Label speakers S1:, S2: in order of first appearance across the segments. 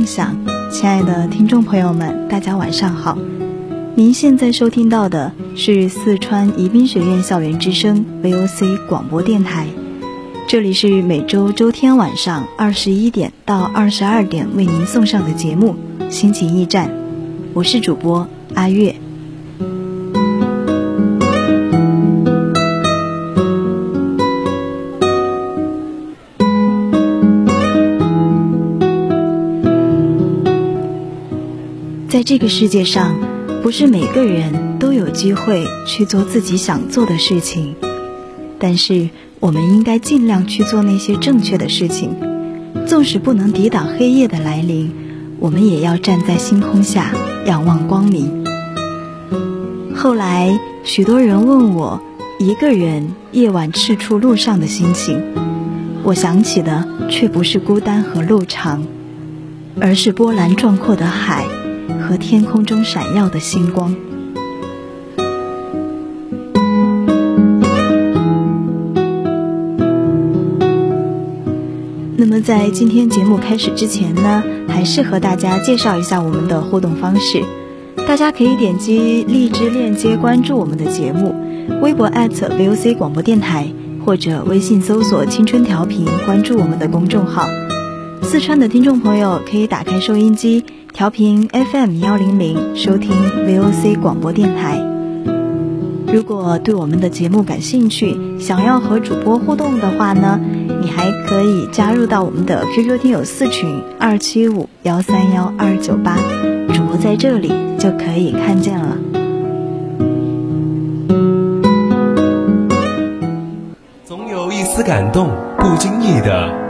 S1: 共享，亲爱的听众朋友们，大家晚上好。您现在收听到的是四川宜宾学院校园之声 VOC 广播电台，这里是每周周天晚上二十一点到二十二点为您送上的节目《心情驿站》，我是主播阿月。在这个世界上，不是每个人都有机会去做自己想做的事情，但是我们应该尽量去做那些正确的事情。纵使不能抵挡黑夜的来临，我们也要站在星空下仰望光明。后来，许多人问我，一个人夜晚赤处路上的心情，我想起的却不是孤单和路长，而是波澜壮阔的海。和天空中闪耀的星光。那么，在今天节目开始之前呢，还是和大家介绍一下我们的互动方式。大家可以点击荔枝链接关注我们的节目，微博 @VOC 广播电台，或者微信搜索“青春调频”关注我们的公众号。四川的听众朋友可以打开收音机，调频 FM 幺零零，收听 VOC 广播电台。如果对我们的节目感兴趣，想要和主播互动的话呢，你还可以加入到我们的 QQ 听友四群二七五幺三幺二九八，主播在这里就可以看见了。
S2: 总有一丝感动，不经意的。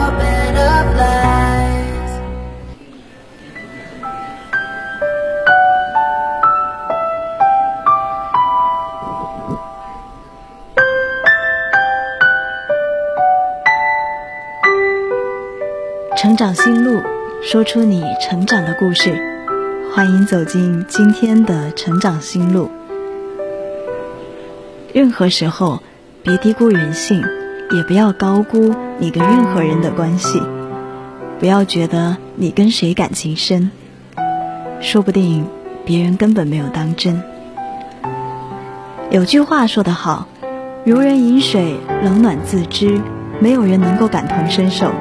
S1: 长心路，说出你成长的故事。欢迎走进今天的成长心路。任何时候，别低估人性，也不要高估你跟任何人的关系。不要觉得你跟谁感情深，说不定别人根本没有当真。有句话说得好：“如人饮水，冷暖自知。”没有人能够感同身受。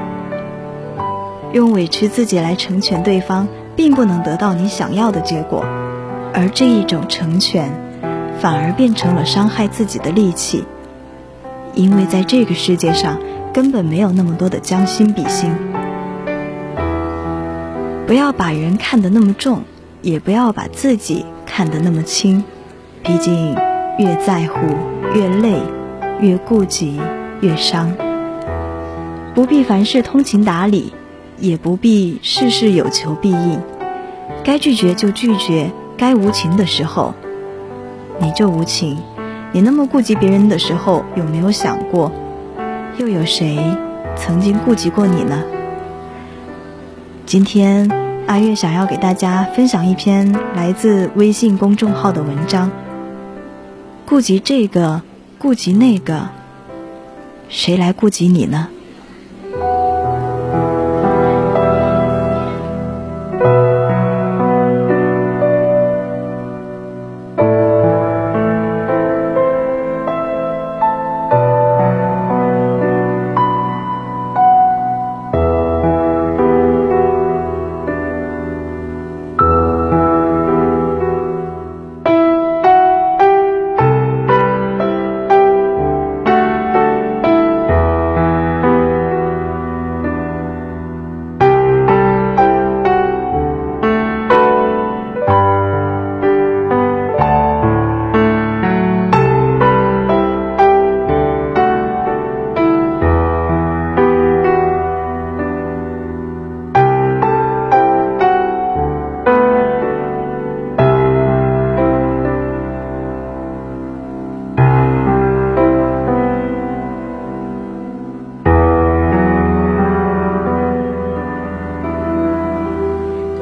S1: 用委屈自己来成全对方，并不能得到你想要的结果，而这一种成全，反而变成了伤害自己的利器。因为在这个世界上，根本没有那么多的将心比心。不要把人看得那么重，也不要把自己看得那么轻。毕竟，越在乎越累，越顾及越伤。不必凡事通情达理。也不必事事有求必应，该拒绝就拒绝，该无情的时候，你就无情。你那么顾及别人的时候，有没有想过，又有谁曾经顾及过你呢？今天阿月想要给大家分享一篇来自微信公众号的文章。顾及这个，顾及那个，谁来顾及你呢？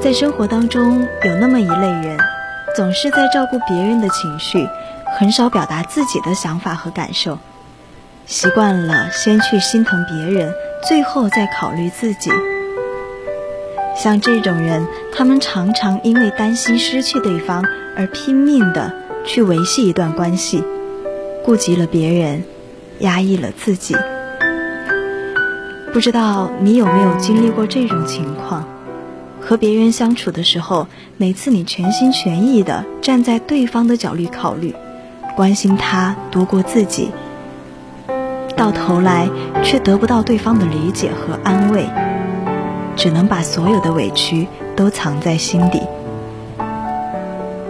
S1: 在生活当中，有那么一类人，总是在照顾别人的情绪，很少表达自己的想法和感受，习惯了先去心疼别人，最后再考虑自己。像这种人，他们常常因为担心失去对方而拼命的去维系一段关系，顾及了别人，压抑了自己。不知道你有没有经历过这种情况？和别人相处的时候，每次你全心全意的站在对方的角度考虑，关心他多过自己，到头来却得不到对方的理解和安慰，只能把所有的委屈都藏在心底。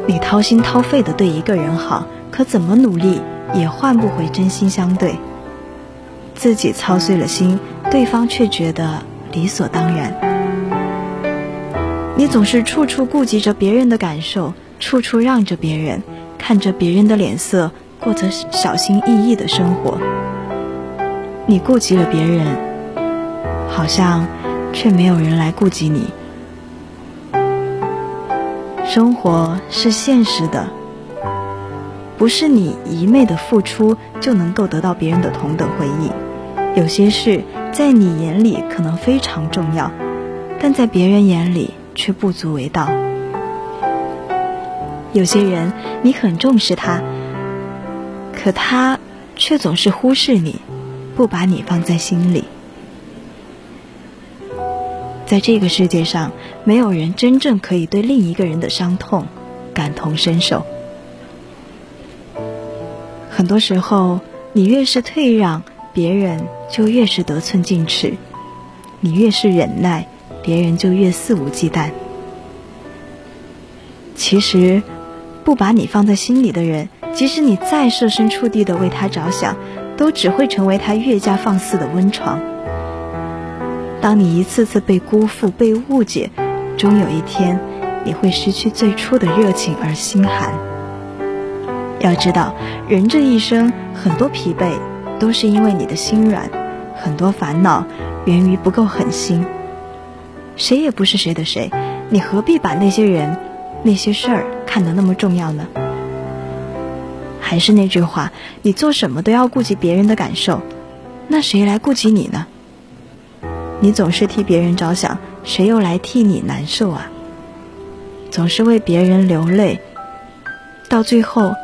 S1: 你掏心掏肺的对一个人好，可怎么努力也换不回真心相对。自己操碎了心，对方却觉得理所当然。你总是处处顾及着别人的感受，处处让着别人，看着别人的脸色，过着小心翼翼的生活。你顾及了别人，好像却没有人来顾及你。生活是现实的，不是你一昧的付出就能够得到别人的同等回应。有些事在你眼里可能非常重要，但在别人眼里。却不足为道。有些人你很重视他，可他却总是忽视你，不把你放在心里。在这个世界上，没有人真正可以对另一个人的伤痛感同身受。很多时候，你越是退让，别人就越是得寸进尺；你越是忍耐。别人就越肆无忌惮。其实，不把你放在心里的人，即使你再设身处地的为他着想，都只会成为他越加放肆的温床。当你一次次被辜负、被误解，终有一天，你会失去最初的热情而心寒。要知道，人这一生，很多疲惫都是因为你的心软，很多烦恼源于不够狠心。谁也不是谁的谁，你何必把那些人、那些事儿看得那么重要呢？还是那句话，你做什么都要顾及别人的感受，那谁来顾及你呢？你总是替别人着想，谁又来替你难受啊？总是为别人流泪，到最后，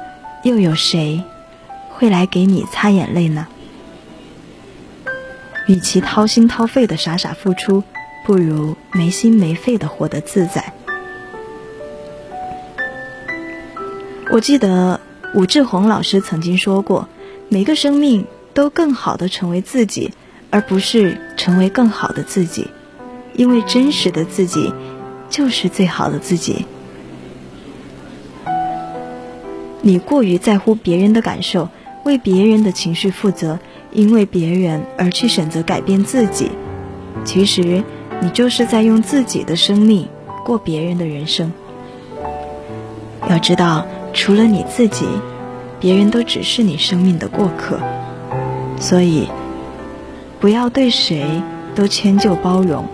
S1: 又有谁会来给你擦眼泪呢？与其掏心掏肺的傻傻付出。不如没心没肺的活得自在。我记得武志红老师曾经说过：“每个生命都更好的成为自己，而不是成为更好的自己，因为真实的自己就是最好的自己。”你过于在乎别人的感受，为别人的情绪负责，因为别人而去选择改变自己，其实。你就是在用自己的生命过别人的人生。要知道，除了你自己，别人都只是你生命的过客。所以，不要对谁都迁就包容，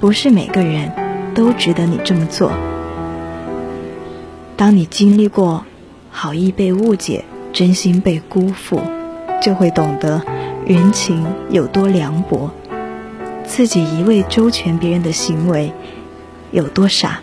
S1: 不是每个人都值得你这么做。当你经历过好意被误解、真心被辜负。就会懂得人情有多凉薄，自己一味周全别人的行为有多傻。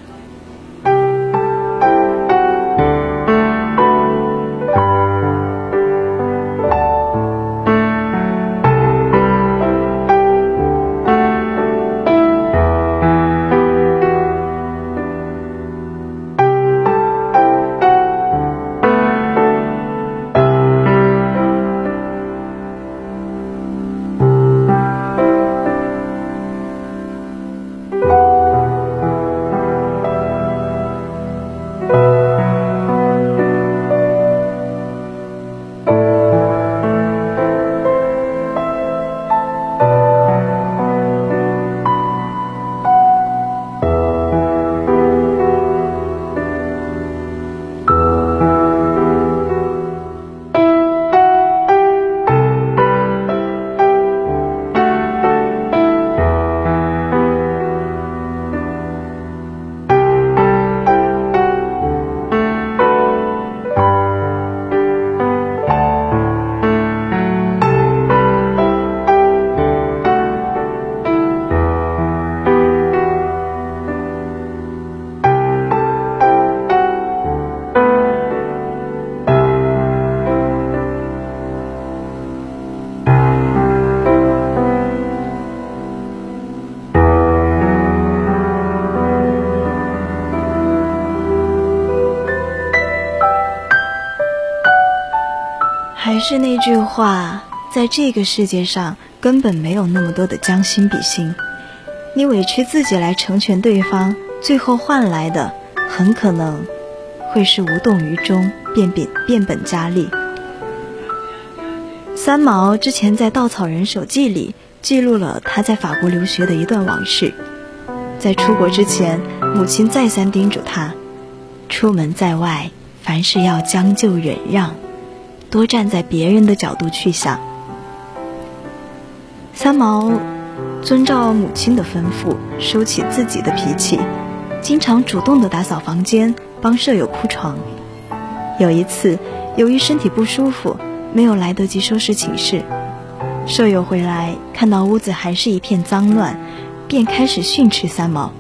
S1: 是那句话，在这个世界上根本没有那么多的将心比心。你委屈自己来成全对方，最后换来的很可能会是无动于衷，变本变本加厉。三毛之前在《稻草人手记》里记录了他在法国留学的一段往事。在出国之前，母亲再三叮嘱他：出门在外，凡事要将就忍让。多站在别人的角度去想。三毛遵照母亲的吩咐，收起自己的脾气，经常主动的打扫房间，帮舍友铺床。有一次，由于身体不舒服，没有来得及收拾寝室，舍友回来看到屋子还是一片脏乱，便开始训斥三毛。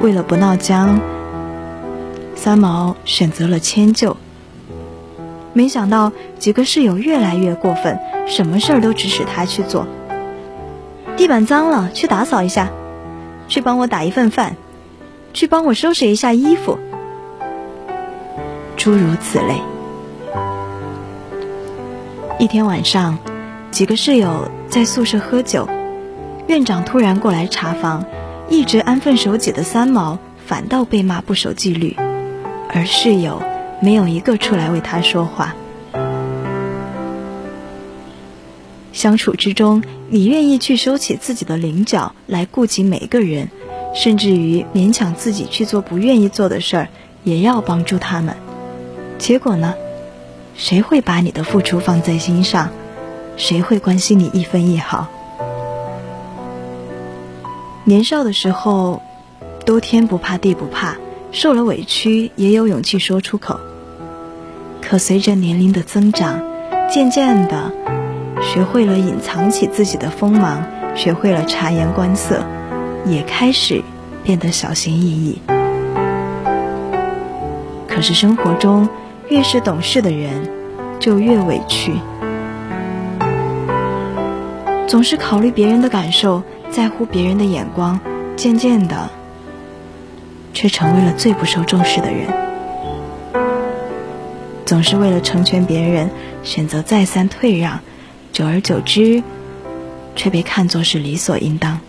S1: 为了不闹僵，三毛选择了迁就。没想到几个室友越来越过分，什么事儿都指使他去做。地板脏了，去打扫一下；去帮我打一份饭；去帮我收拾一下衣服。诸如此类。一天晚上，几个室友在宿舍喝酒，院长突然过来查房，一直安分守己的三毛反倒被骂不守纪律，而室友。没有一个出来为他说话。相处之中，你愿意去收起自己的棱角来顾及每个人，甚至于勉强自己去做不愿意做的事儿，也要帮助他们。结果呢？谁会把你的付出放在心上？谁会关心你一分一毫？年少的时候，都天不怕地不怕，受了委屈也有勇气说出口。可随着年龄的增长，渐渐的，学会了隐藏起自己的锋芒，学会了察言观色，也开始变得小心翼翼。可是生活中，越是懂事的人，就越委屈，总是考虑别人的感受，在乎别人的眼光，渐渐的，却成为了最不受重视的人。总是为了成全别人，选择再三退让，久而久之，却被看作是理所应当。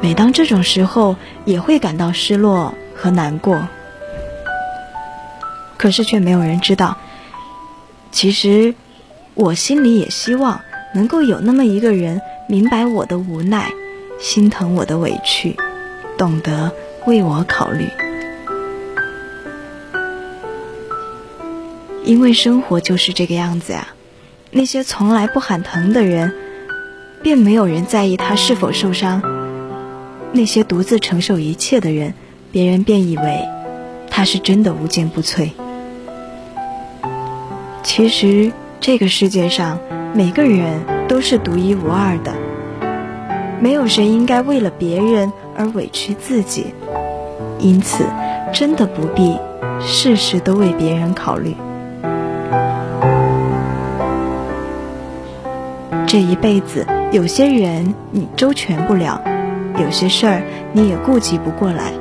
S1: 每当这种时候，也会感到失落和难过。可是却没有人知道，其实我心里也希望能够有那么一个人，明白我的无奈，心疼我的委屈，懂得为我考虑。因为生活就是这个样子呀，那些从来不喊疼的人，便没有人在意他是否受伤；那些独自承受一切的人，别人便以为他是真的无坚不摧。其实这个世界上每个人都是独一无二的，没有谁应该为了别人而委屈自己，因此真的不必事事都为别人考虑。这一辈子，有些人你周全不了，有些事儿你也顾及不过来。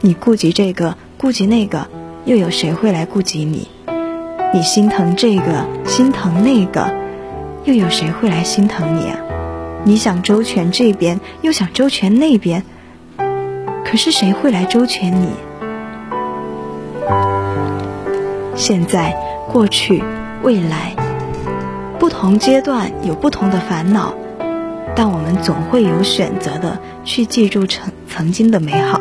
S1: 你顾及这个，顾及那个，又有谁会来顾及你？你心疼这个，心疼那个，又有谁会来心疼你啊？你想周全这边，又想周全那边，可是谁会来周全你？现在、过去、未来。不同阶段有不同的烦恼，但我们总会有选择的去记住曾曾经的美好。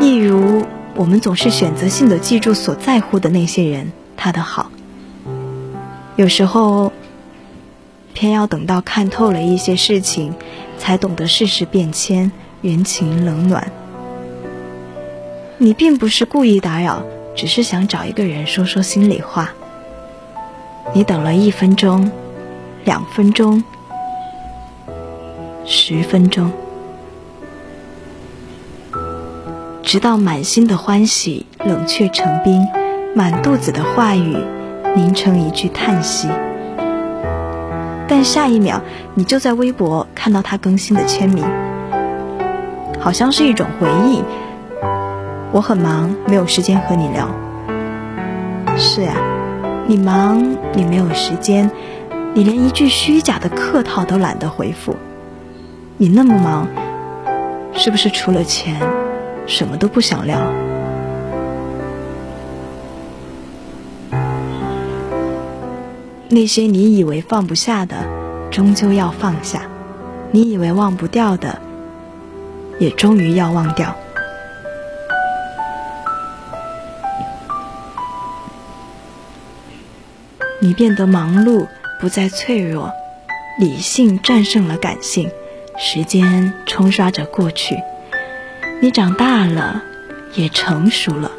S1: 例如，我们总是选择性的记住所在乎的那些人他的好。有时候，偏要等到看透了一些事情，才懂得世事变迁，人情冷暖。你并不是故意打扰，只是想找一个人说说心里话。你等了一分钟，两分钟，十分钟，直到满心的欢喜冷却成冰，满肚子的话语凝成一句叹息。但下一秒，你就在微博看到他更新的签名，好像是一种回忆。我很忙，没有时间和你聊。是呀。你忙，你没有时间，你连一句虚假的客套都懒得回复。你那么忙，是不是除了钱，什么都不想聊？那些你以为放不下的，终究要放下；你以为忘不掉的，也终于要忘掉。你变得忙碌，不再脆弱，理性战胜了感性，时间冲刷着过去。你长大了，也成熟了，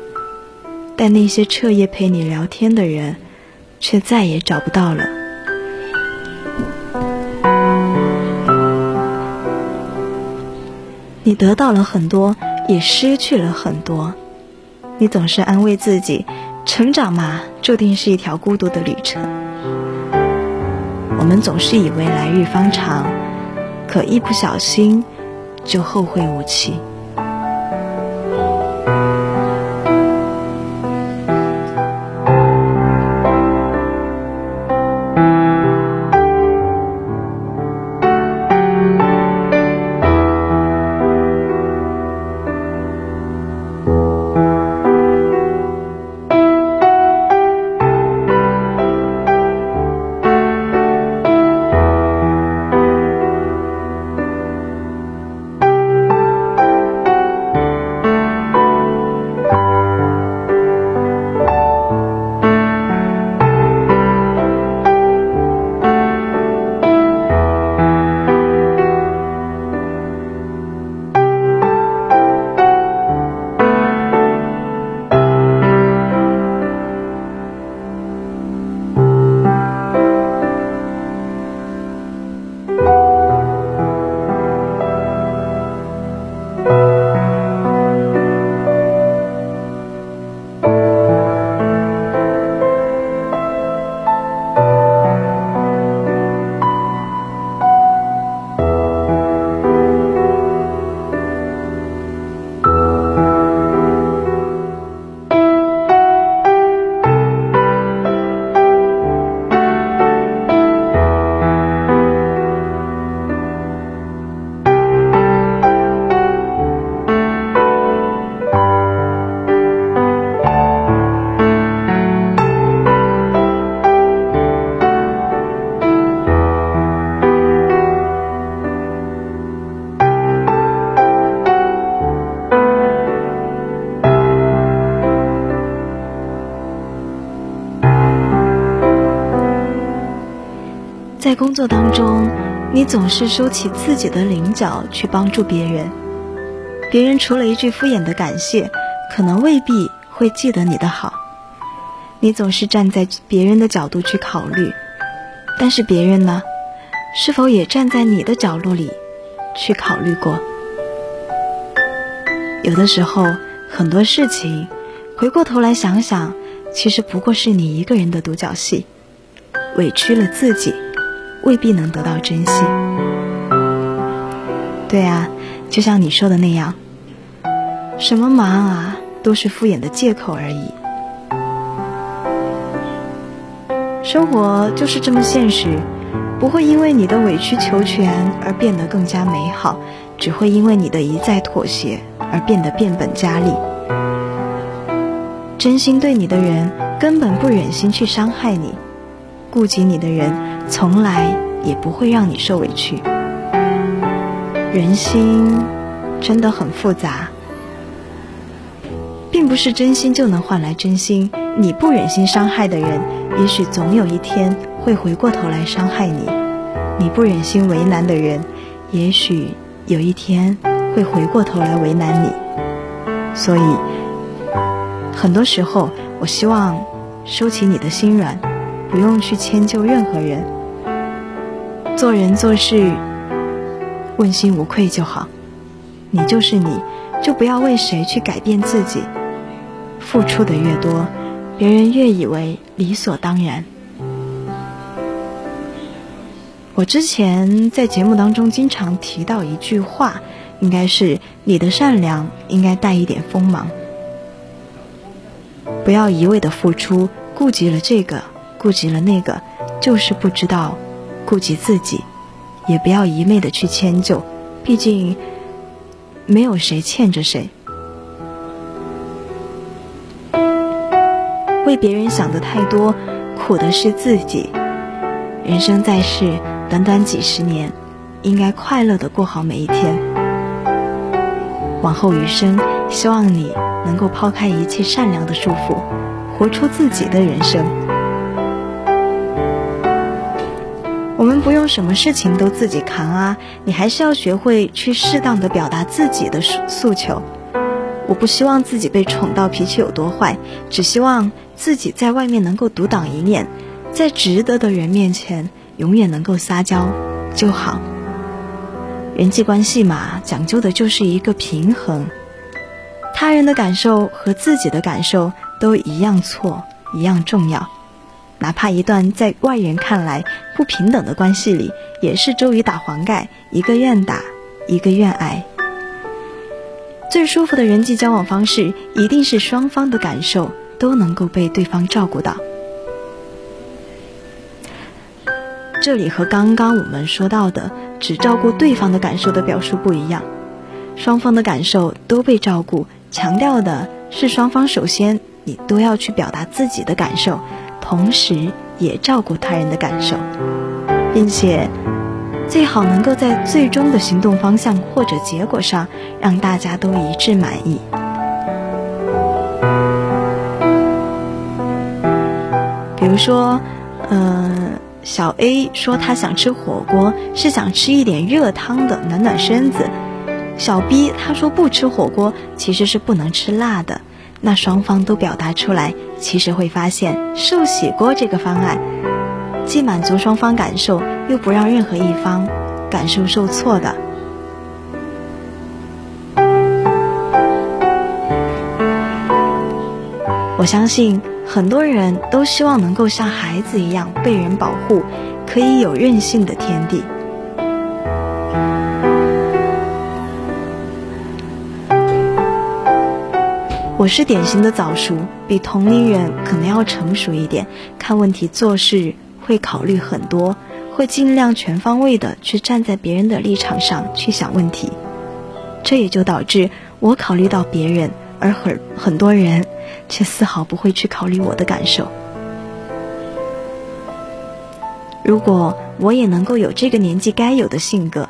S1: 但那些彻夜陪你聊天的人，却再也找不到了。你得到了很多，也失去了很多。你总是安慰自己。成长嘛，注定是一条孤独的旅程。我们总是以为来日方长，可一不小心，就后会无期。工作当中，你总是收起自己的棱角去帮助别人，别人除了一句敷衍的感谢，可能未必会记得你的好。你总是站在别人的角度去考虑，但是别人呢，是否也站在你的角落里去考虑过？有的时候，很多事情，回过头来想想，其实不过是你一个人的独角戏，委屈了自己，未必能得到珍惜。对啊，就像你说的那样，什么忙啊，都是敷衍的借口而已。生活就是这么现实，不会因为你的委曲求全而变得更加美好，只会因为你的一再妥协而变得变本加厉。真心对你的人根本不忍心去伤害你，顾及你的人从来也不会让你受委屈。人心真的很复杂，并不是真心就能换来真心。你不忍心伤害的人，也许总有一天会回过头来伤害你；你不忍心为难的人，也许有一天会回过头来为难你。所以，很多时候，我希望收起你的心软，不用去迁就任何人，做人做事。问心无愧就好，你就是你，就不要为谁去改变自己。付出的越多，别人越以为理所当然。我之前在节目当中经常提到一句话，应该是你的善良应该带一点锋芒。不要一味的付出，顾及了这个，顾及了那个，就是不知道顾及自己。也不要一昧的去迁就，毕竟没有谁欠着谁。为别人想的太多，苦的是自己。人生在世，短短几十年，应该快乐的过好每一天。往后余生，希望你能够抛开一切善良的束缚，活出自己的人生。我们不用什么事情都自己扛啊，你还是要学会去适当的表达自己的诉诉求。我不希望自己被宠到脾气有多坏，只希望自己在外面能够独当一面，在值得的人面前永远能够撒娇就好。人际关系嘛，讲究的就是一个平衡，他人的感受和自己的感受都一样错，一样重要。哪怕一段在外人看来不平等的关系里，也是周瑜打黄盖，一个愿打，一个愿挨。最舒服的人际交往方式，一定是双方的感受都能够被对方照顾到。这里和刚刚我们说到的只照顾对方的感受的表述不一样，双方的感受都被照顾，强调的是双方首先你都要去表达自己的感受。同时，也照顾他人的感受，并且最好能够在最终的行动方向或者结果上让大家都一致满意。比如说，嗯，小 A 说他想吃火锅，是想吃一点热汤的，暖暖身子；小 B 他说不吃火锅，其实是不能吃辣的。那双方都表达出来，其实会发现寿喜锅这个方案，既满足双方感受，又不让任何一方感受受挫的。我相信很多人都希望能够像孩子一样被人保护，可以有任性的天地。我是典型的早熟，比同龄人可能要成熟一点，看问题做事会考虑很多，会尽量全方位的去站在别人的立场上去想问题，这也就导致我考虑到别人，而很很多人却丝毫不会去考虑我的感受。如果我也能够有这个年纪该有的性格。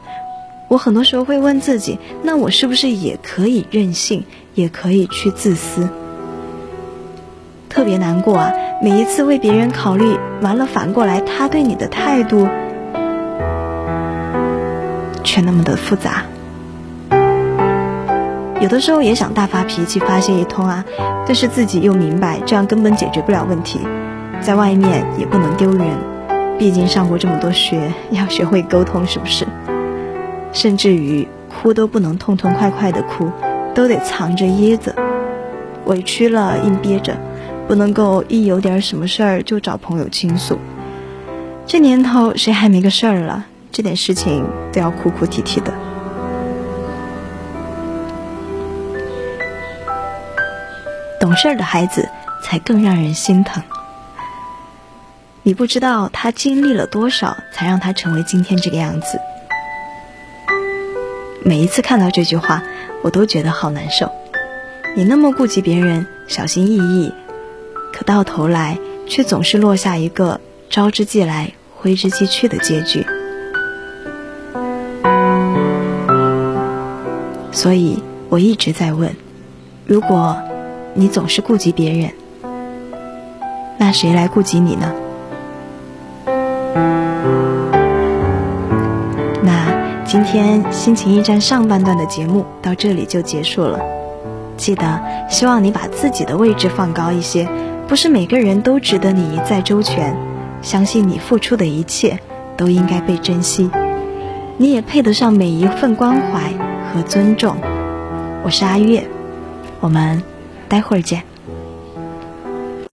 S1: 我很多时候会问自己，那我是不是也可以任性，也可以去自私？特别难过啊！每一次为别人考虑完了，反过来他对你的态度却那么的复杂。有的时候也想大发脾气发泄一通啊，但是自己又明白这样根本解决不了问题，在外面也不能丢人，毕竟上过这么多学，要学会沟通，是不是？甚至于哭都不能痛痛快快的哭，都得藏着掖着，委屈了硬憋着，不能够一有点什么事儿就找朋友倾诉。这年头谁还没个事儿了？这点事情都要哭哭啼啼的。懂事的孩子才更让人心疼。你不知道他经历了多少，才让他成为今天这个样子。每一次看到这句话，我都觉得好难受。你那么顾及别人，小心翼翼，可到头来却总是落下一个招之即来，挥之即去的结局。所以我一直在问：如果你总是顾及别人，那谁来顾及你呢？今天心情驿站上半段的节目到这里就结束了。记得，希望你把自己的位置放高一些，不是每个人都值得你一再周全。相信你付出的一切都应该被珍惜，你也配得上每一份关怀和尊重。我是阿月，我们待会儿见。